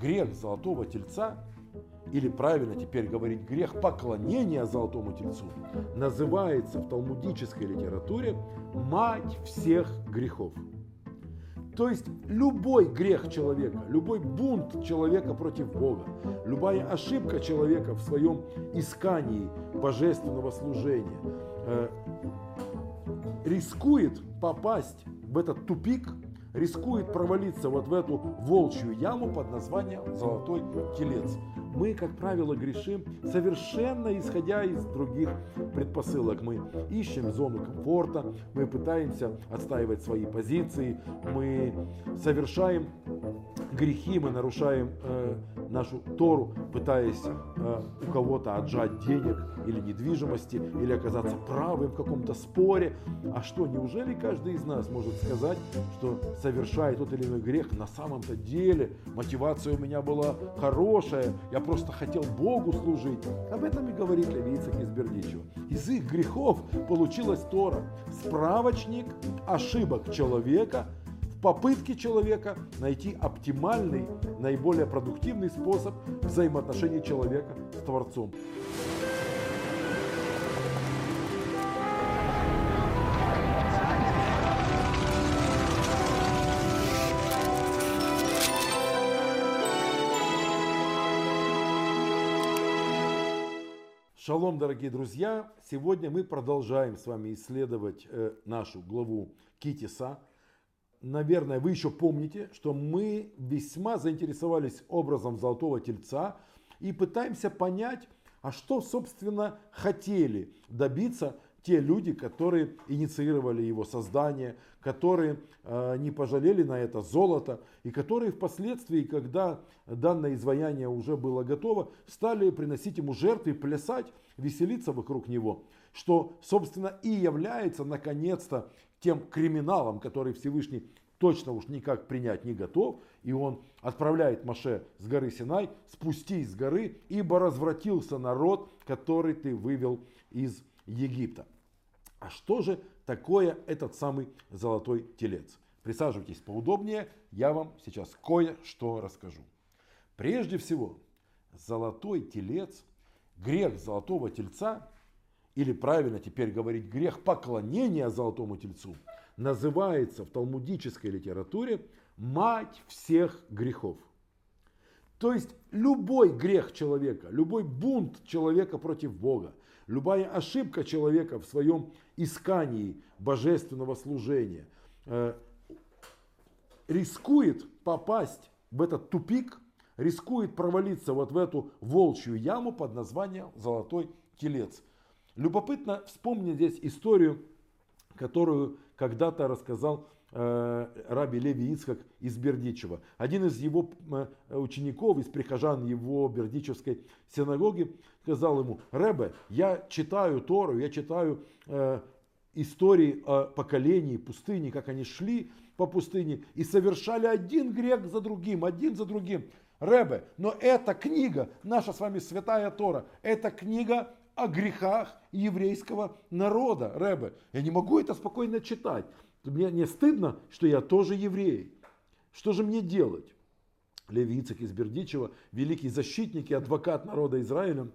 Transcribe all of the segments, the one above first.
грех золотого тельца, или правильно теперь говорить грех поклонения золотому тельцу, называется в талмудической литературе мать всех грехов. То есть любой грех человека, любой бунт человека против Бога, любая ошибка человека в своем искании божественного служения э, рискует попасть в этот тупик, рискует провалиться вот в эту волчью яму под названием «Золотой телец» мы, как правило, грешим совершенно исходя из других предпосылок. Мы ищем зону комфорта, мы пытаемся отстаивать свои позиции, мы совершаем грехи, мы нарушаем э, нашу Тору, пытаясь э, у кого-то отжать денег или недвижимости, или оказаться правым в каком-то споре. А что, неужели каждый из нас может сказать, что совершает тот или иной грех на самом-то деле? Мотивация у меня была хорошая, я просто хотел Богу служить. Об этом и говорит Левицак из Бердичева. Из их грехов получилась Тора. Справочник ошибок человека – попытке человека найти оптимальный, наиболее продуктивный способ взаимоотношений человека с Творцом. Шалом, дорогие друзья! Сегодня мы продолжаем с вами исследовать э, нашу главу Китиса, наверное, вы еще помните, что мы весьма заинтересовались образом Золотого Тельца и пытаемся понять, а что, собственно, хотели добиться те люди, которые инициировали его создание, которые э, не пожалели на это золото, и которые впоследствии, когда данное изваяние уже было готово, стали приносить ему жертвы, плясать, веселиться вокруг него, что, собственно, и является, наконец-то, тем криминалом, который Всевышний точно уж никак принять не готов, и он отправляет Маше с горы Синай, спустись с горы, ибо развратился народ, который ты вывел из Египта. А что же такое этот самый золотой телец? Присаживайтесь поудобнее, я вам сейчас кое-что расскажу. Прежде всего, золотой телец, грех золотого тельца или правильно теперь говорить грех поклонения золотому тельцу, называется в талмудической литературе мать всех грехов. То есть любой грех человека, любой бунт человека против Бога, любая ошибка человека в своем искании божественного служения э, рискует попасть в этот тупик, рискует провалиться вот в эту волчью яму под названием Золотой Телец. Любопытно вспомнить здесь историю, которую когда-то рассказал Раби Леви Ицхак из Бердичева. Один из его э, учеников, из прихожан его Бердичевской синагоги, сказал ему, Ребе, я читаю Тору, я читаю э, истории о поколении пустыни, как они шли по пустыне и совершали один грех за другим, один за другим. Ребе, но эта книга, наша с вами святая Тора, эта книга о грехах еврейского народа, Рэбе. Я не могу это спокойно читать. Мне не стыдно, что я тоже еврей. Что же мне делать? Леви из Бердичева, великий защитник и адвокат народа Израиля,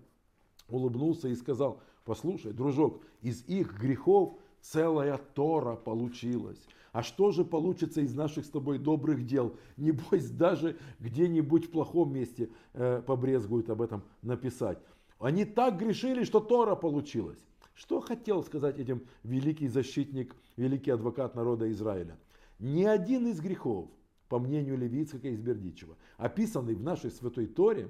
улыбнулся и сказал, послушай, дружок, из их грехов целая Тора получилась. А что же получится из наших с тобой добрых дел? Небось, даже где-нибудь в плохом месте э, побрезгуют об этом написать. Они так грешили, что Тора получилась. Что хотел сказать этим великий защитник, великий адвокат народа Израиля? Ни один из грехов, по мнению Левицкого из Бердичева, описанный в нашей святой Торе,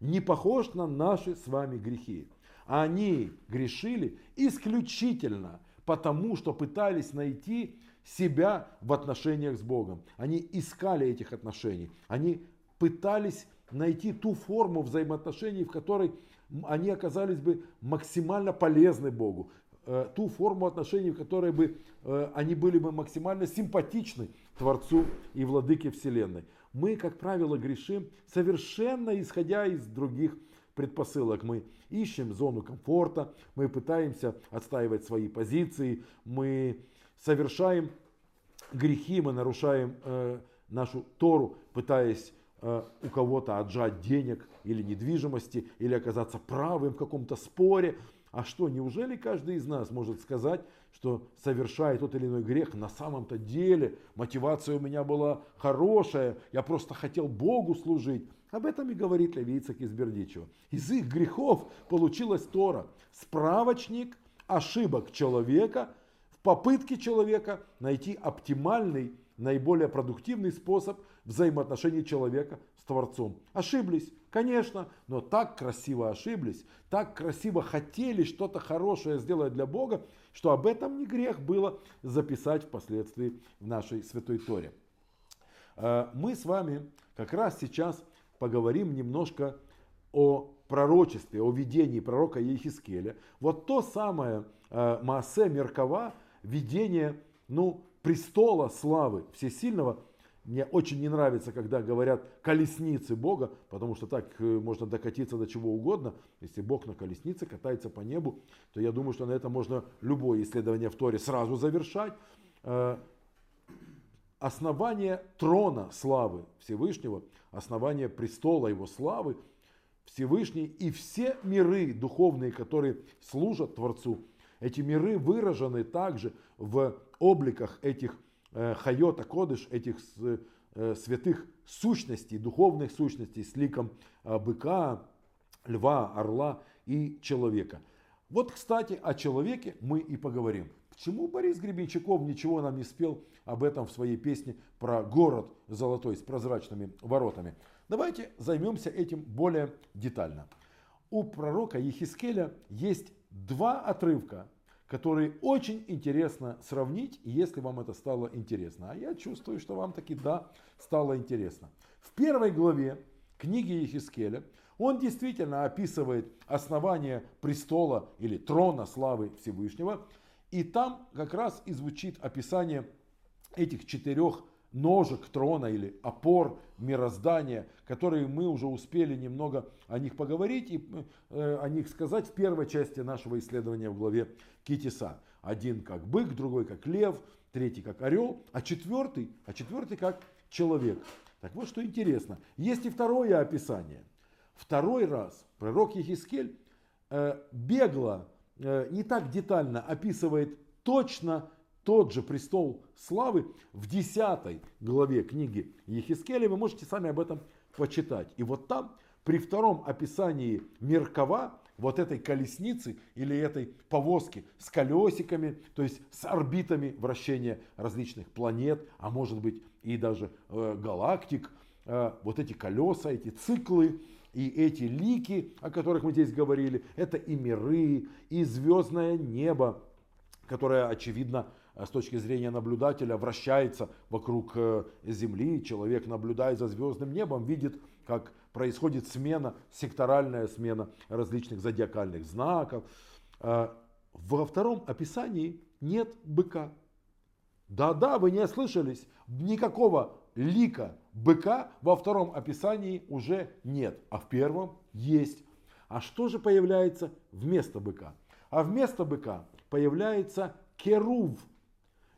не похож на наши с вами грехи. Они грешили исключительно потому, что пытались найти себя в отношениях с Богом. Они искали этих отношений. Они пытались найти ту форму взаимоотношений, в которой они оказались бы максимально полезны Богу. Э, ту форму отношений, в которой бы э, они были бы максимально симпатичны Творцу и Владыке Вселенной. Мы, как правило, грешим совершенно исходя из других предпосылок. Мы ищем зону комфорта, мы пытаемся отстаивать свои позиции, мы совершаем грехи, мы нарушаем э, нашу Тору, пытаясь у кого-то отжать денег или недвижимости, или оказаться правым в каком-то споре. А что, неужели каждый из нас может сказать, что совершая тот или иной грех, на самом-то деле мотивация у меня была хорошая, я просто хотел Богу служить. Об этом и говорит Левицак из. Из их грехов получилась Тора. Справочник ошибок человека в попытке человека найти оптимальный, наиболее продуктивный способ взаимоотношений человека с Творцом. Ошиблись, конечно, но так красиво ошиблись, так красиво хотели что-то хорошее сделать для Бога, что об этом не грех было записать впоследствии в нашей Святой Торе. Э, мы с вами как раз сейчас поговорим немножко о пророчестве, о видении пророка Ехискеля. Вот то самое э, Маасе Меркава, видение ну, престола славы Всесильного, мне очень не нравится, когда говорят колесницы Бога, потому что так э, можно докатиться до чего угодно. Если Бог на колеснице катается по небу, то я думаю, что на это можно любое исследование в Торе сразу завершать. Э, основание трона славы Всевышнего, основание престола его славы Всевышний и все миры духовные, которые служат Творцу, эти миры выражены также в обликах этих Э, хайота кодыш, этих э, святых сущностей, духовных сущностей с ликом э, быка, льва, орла и человека. Вот, кстати, о человеке мы и поговорим. Почему Борис Гребенщиков ничего нам не спел об этом в своей песне про город золотой с прозрачными воротами? Давайте займемся этим более детально. У пророка Ехискеля есть два отрывка которые очень интересно сравнить, если вам это стало интересно. А я чувствую, что вам таки да, стало интересно. В первой главе книги Ехискеля он действительно описывает основание престола или трона славы Всевышнего. И там как раз и звучит описание этих четырех ножек трона или опор мироздания, которые мы уже успели немного о них поговорить и э, о них сказать в первой части нашего исследования в главе Китиса. Один как бык, другой как лев, третий как орел, а четвертый, а четвертый как человек. Так вот, что интересно. Есть и второе описание. Второй раз пророк Ехискель э, бегло, э, не так детально описывает точно тот же престол славы в 10 главе книги Ехискеля. Вы можете сами об этом почитать. И вот там при втором описании Меркова, вот этой колесницы или этой повозки с колесиками, то есть с орбитами вращения различных планет, а может быть и даже э, галактик, э, вот эти колеса, эти циклы, и эти лики, о которых мы здесь говорили, это и миры, и звездное небо, которое, очевидно, с точки зрения наблюдателя вращается вокруг э, Земли. Человек наблюдает за звездным небом, видит, как происходит смена, секторальная смена различных зодиакальных знаков. Э, во втором описании нет быка. Да-да, вы не ослышались. Никакого лика быка во втором описании уже нет, а в первом есть. А что же появляется вместо быка? А вместо быка появляется керув,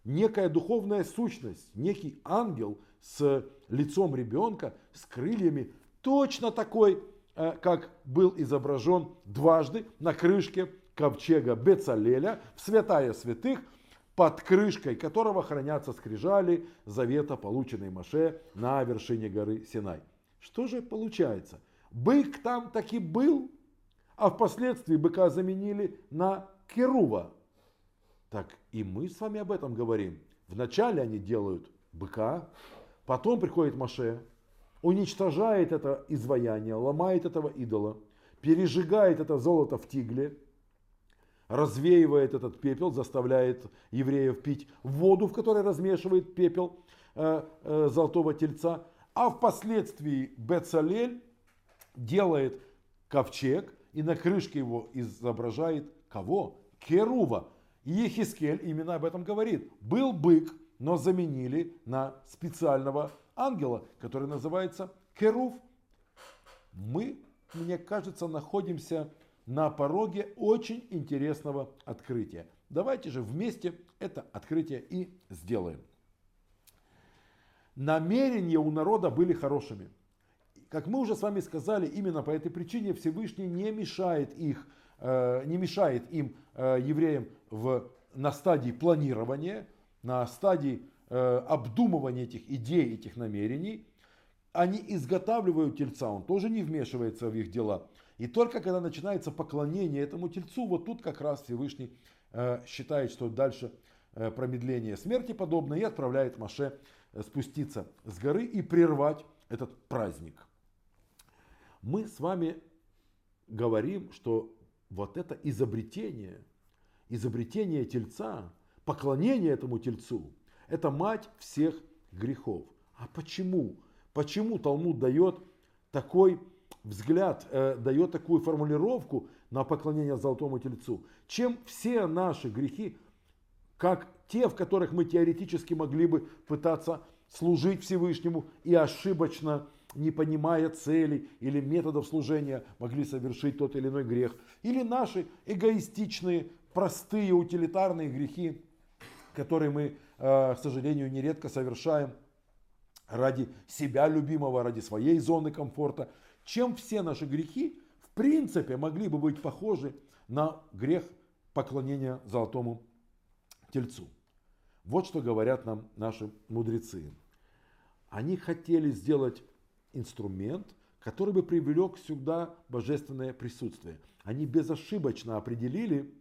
некая духовная сущность, некий ангел с лицом ребенка, с крыльями, точно такой, э, как был изображен дважды на крышке ковчега Бецалеля в святая святых, под крышкой которого хранятся скрижали завета, полученной Маше на вершине горы Синай. Что же получается? Бык там таки был, а впоследствии быка заменили на Керува, так и мы с вами об этом говорим. Вначале они делают быка, потом приходит Маше, уничтожает это изваяние, ломает этого идола, пережигает это золото в тигле, развеивает этот пепел, заставляет евреев пить воду, в которой размешивает пепел э, э, золотого тельца, а впоследствии Бецалель делает ковчег и на крышке его изображает кого? Керува, и Ехискель именно об этом говорит. Был бык, но заменили на специального ангела, который называется Керув. Мы, мне кажется, находимся на пороге очень интересного открытия. Давайте же вместе это открытие и сделаем. Намерения у народа были хорошими. как мы уже с вами сказали, именно по этой причине Всевышний не мешает их, не мешает им, э, евреям, в, на стадии планирования, на стадии э, обдумывания этих идей, этих намерений. Они изготавливают тельца, он тоже не вмешивается в их дела. И только когда начинается поклонение этому тельцу, вот тут как раз Всевышний считает, что дальше промедление смерти подобно и отправляет Маше спуститься с горы и прервать этот праздник. Мы с вами говорим, что вот это изобретение, изобретение тельца, поклонение этому тельцу, это мать всех грехов. А почему? Почему Талмуд дает такой взгляд, э, дает такую формулировку на поклонение золотому тельцу? Чем все наши грехи, как те, в которых мы теоретически могли бы пытаться служить Всевышнему и ошибочно, не понимая целей или методов служения, могли совершить тот или иной грех. Или наши эгоистичные, простые, утилитарные грехи, которые мы, э, к сожалению, нередко совершаем ради себя любимого, ради своей зоны комфорта. Чем все наши грехи, в принципе, могли бы быть похожи на грех поклонения золотому тельцу. Вот что говорят нам наши мудрецы. Они хотели сделать инструмент, который бы привлек сюда божественное присутствие. Они безошибочно определили,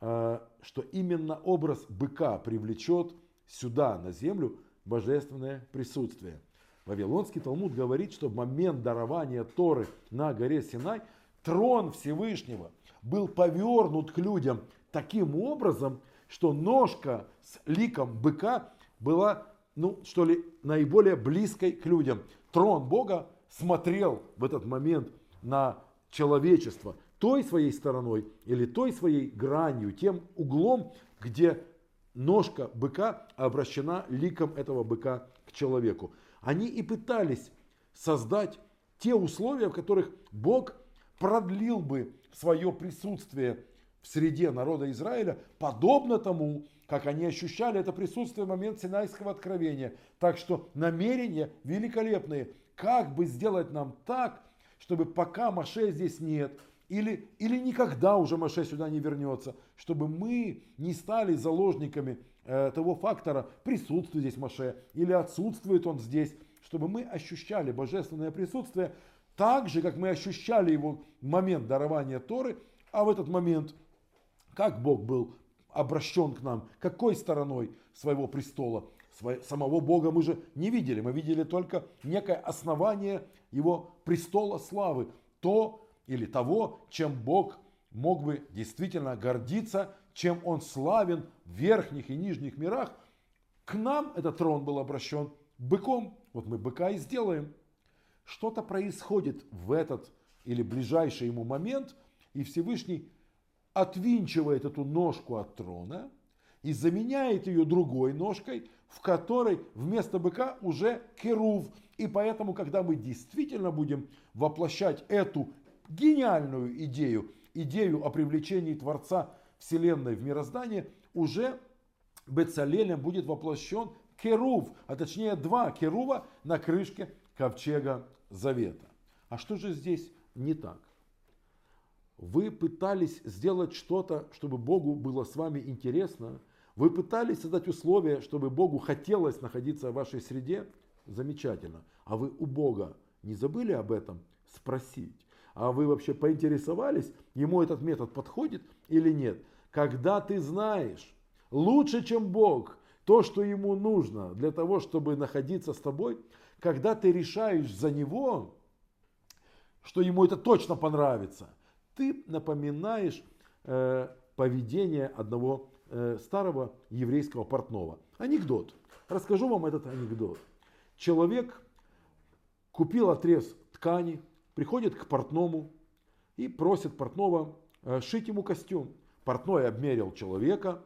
э, что именно образ быка привлечет сюда, на землю, божественное присутствие. Вавилонский Талмуд говорит, что в момент дарования Торы на горе Синай трон Всевышнего был повернут к людям таким образом, что ножка с ликом быка была, ну, что ли, наиболее близкой к людям. Трон Бога смотрел в этот момент на человечество той своей стороной или той своей гранью, тем углом, где ножка быка обращена ликом этого быка к человеку. Они и пытались создать те условия, в которых Бог продлил бы свое присутствие в среде народа Израиля, подобно тому, как они ощущали это присутствие в момент Синайского откровения. Так что намерения великолепные. Как бы сделать нам так, чтобы пока Маше здесь нет, или, или никогда уже Маше сюда не вернется, чтобы мы не стали заложниками э, того фактора, присутствует здесь Маше или отсутствует он здесь, чтобы мы ощущали божественное присутствие так же, как мы ощущали его момент дарования Торы, а в этот момент как Бог был обращен к нам, какой стороной своего престола. Самого Бога мы же не видели, мы видели только некое основание его престола славы, то или того, чем Бог мог бы действительно гордиться, чем Он славен в верхних и нижних мирах. К нам этот трон был обращен быком. Вот мы быка и сделаем. Что-то происходит в этот или ближайший ему момент, и Всевышний отвинчивает эту ножку от трона и заменяет ее другой ножкой, в которой вместо быка уже керув. И поэтому, когда мы действительно будем воплощать эту гениальную идею, идею о привлечении Творца Вселенной в мироздание, уже Бецалелем будет воплощен керув, а точнее два керува на крышке ковчега Завета. А что же здесь не так? Вы пытались сделать что-то, чтобы Богу было с вами интересно. Вы пытались создать условия, чтобы Богу хотелось находиться в вашей среде. Замечательно. А вы у Бога не забыли об этом спросить? А вы вообще поинтересовались, ему этот метод подходит или нет? Когда ты знаешь лучше, чем Бог, то, что ему нужно для того, чтобы находиться с тобой, когда ты решаешь за него, что ему это точно понравится – ты напоминаешь э, поведение одного э, старого еврейского портного. Анекдот. Расскажу вам этот анекдот. Человек купил отрез ткани, приходит к портному и просит портного э, шить ему костюм. Портной обмерил человека,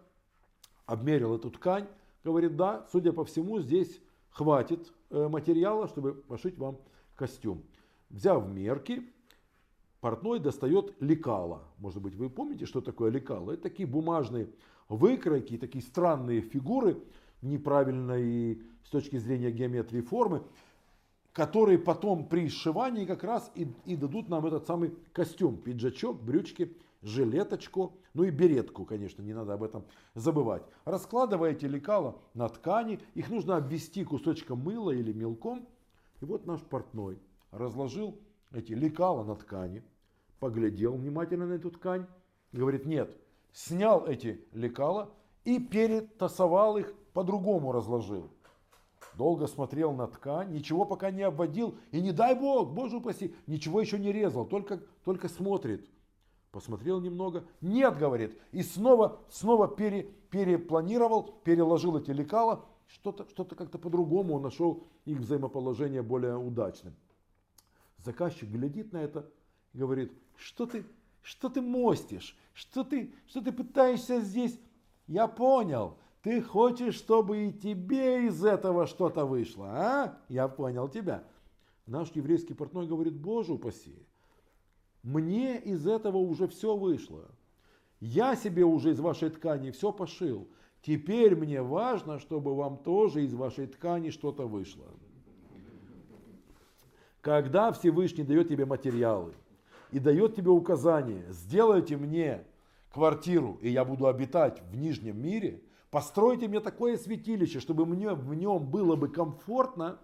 обмерил эту ткань, говорит, да, судя по всему, здесь хватит э, материала, чтобы пошить вам костюм. Взяв мерки, портной достает лекала. Может быть, вы помните, что такое лекало? Это такие бумажные выкройки, такие странные фигуры, неправильные с точки зрения геометрии формы, которые потом при сшивании как раз и, и дадут нам этот самый костюм, пиджачок, брючки, жилеточку, ну и беретку, конечно, не надо об этом забывать. Раскладываете лекала на ткани, их нужно обвести кусочком мыла или мелком. И вот наш портной разложил эти лекала на ткани, поглядел внимательно на эту ткань, говорит, нет, снял эти лекала и перетасовал их, по-другому разложил. Долго смотрел на ткань, ничего пока не обводил, и не дай бог, боже упаси, ничего еще не резал, только, только смотрит. Посмотрел немного, нет, говорит, и снова, снова пере, перепланировал, переложил эти лекала, что-то что как-то по-другому он нашел их взаимоположение более удачным. Заказчик глядит на это говорит, что ты, что ты мостишь, что ты, что ты пытаешься здесь, я понял, ты хочешь, чтобы и тебе из этого что-то вышло, а? Я понял тебя. Наш еврейский портной говорит, боже упаси, мне из этого уже все вышло. Я себе уже из вашей ткани все пошил. Теперь мне важно, чтобы вам тоже из вашей ткани что-то вышло. Когда Всевышний дает тебе материалы и дает тебе указание, сделайте мне квартиру, и я буду обитать в нижнем мире, постройте мне такое святилище, чтобы мне в нем было бы комфортно,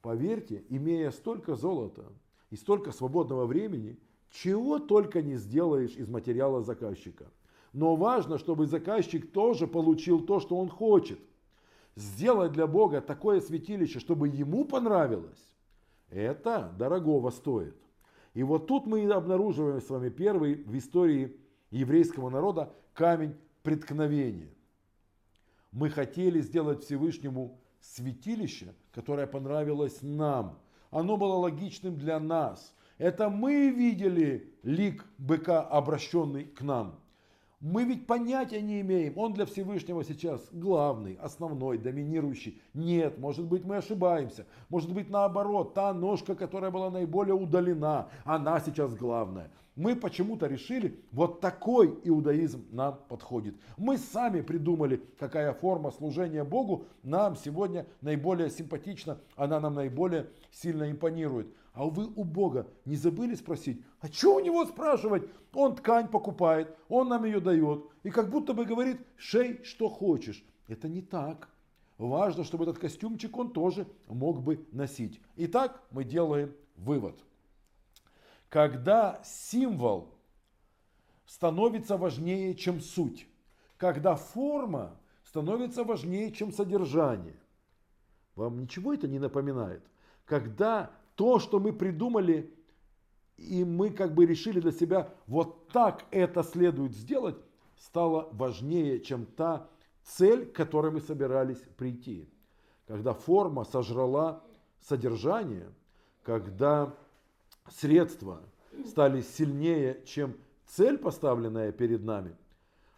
поверьте, имея столько золота и столько свободного времени, чего только не сделаешь из материала заказчика. Но важно, чтобы заказчик тоже получил то, что он хочет. Сделать для Бога такое святилище, чтобы ему понравилось, это дорогого стоит. И вот тут мы обнаруживаем с вами первый в истории еврейского народа камень преткновения мы хотели сделать Всевышнему святилище, которое понравилось нам. Оно было логичным для нас. Это мы видели лик быка, обращенный к нам. Мы ведь понятия не имеем, он для Всевышнего сейчас главный, основной, доминирующий. Нет, может быть мы ошибаемся. Может быть наоборот, та ножка, которая была наиболее удалена, она сейчас главная. Мы почему-то решили, вот такой иудаизм нам подходит. Мы сами придумали, какая форма служения Богу нам сегодня наиболее симпатична, она нам наиболее сильно импонирует. А вы у Бога не забыли спросить, а что у него спрашивать? Он ткань покупает, он нам ее дает. И как будто бы говорит, шей, что хочешь. Это не так. Важно, чтобы этот костюмчик он тоже мог бы носить. Итак, мы делаем вывод. Когда символ становится важнее, чем суть. Когда форма становится важнее, чем содержание. Вам ничего это не напоминает? Когда то, что мы придумали, и мы как бы решили для себя, вот так это следует сделать, стало важнее, чем та цель, к которой мы собирались прийти. Когда форма сожрала содержание, когда средства стали сильнее, чем цель, поставленная перед нами,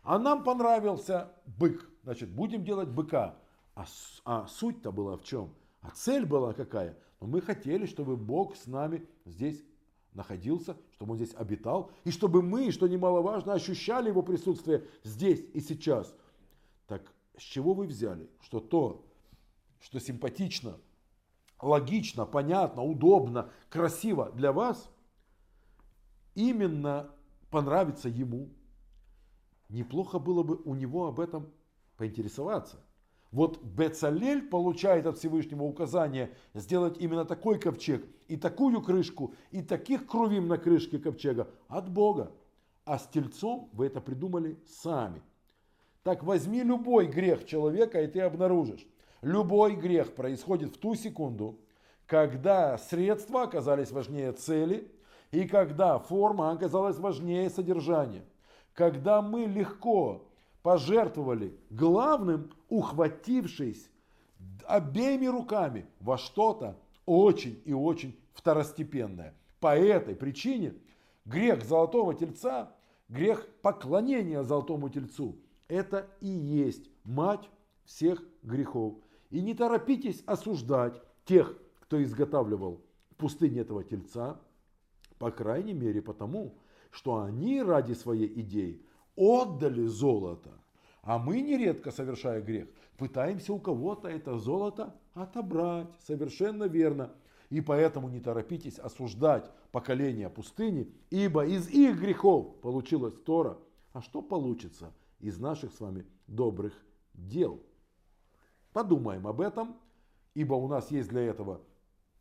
а нам понравился бык, значит, будем делать быка. А, а суть-то была в чем? А цель была какая? Но мы хотели, чтобы Бог с нами здесь находился, чтобы Он здесь обитал, и чтобы мы, что немаловажно, ощущали Его присутствие здесь и сейчас. Так с чего вы взяли, что то, что симпатично, логично, понятно, удобно, красиво для вас, именно понравится Ему? Неплохо было бы у Него об этом поинтересоваться – вот Бецалель получает от Всевышнего указание сделать именно такой ковчег и такую крышку, и таких крувим на крышке ковчега от Бога. А с тельцом вы это придумали сами. Так возьми любой грех человека, и ты обнаружишь. Любой грех происходит в ту секунду, когда средства оказались важнее цели, и когда форма оказалась важнее содержания. Когда мы легко пожертвовали главным, ухватившись обеими руками во что-то очень и очень второстепенное. По этой причине грех золотого тельца, грех поклонения золотому тельцу, это и есть мать всех грехов. И не торопитесь осуждать тех, кто изготавливал в пустыне этого тельца, по крайней мере потому, что они ради своей идеи отдали золото. А мы нередко, совершая грех, пытаемся у кого-то это золото отобрать. Совершенно верно. И поэтому не торопитесь осуждать поколение пустыни, ибо из их грехов получилась Тора. А что получится из наших с вами добрых дел? Подумаем об этом, ибо у нас есть для этого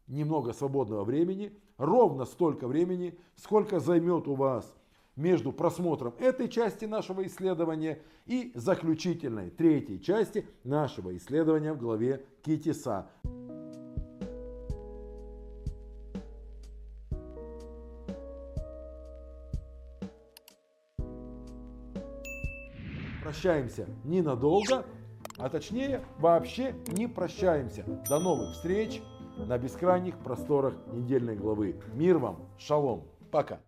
немного свободного времени, ровно столько времени, сколько займет у вас между просмотром этой части нашего исследования и заключительной третьей части нашего исследования в главе Китиса. Прощаемся ненадолго, а точнее вообще не прощаемся. До новых встреч! на бескрайних просторах недельной главы. Мир вам, шалом, пока.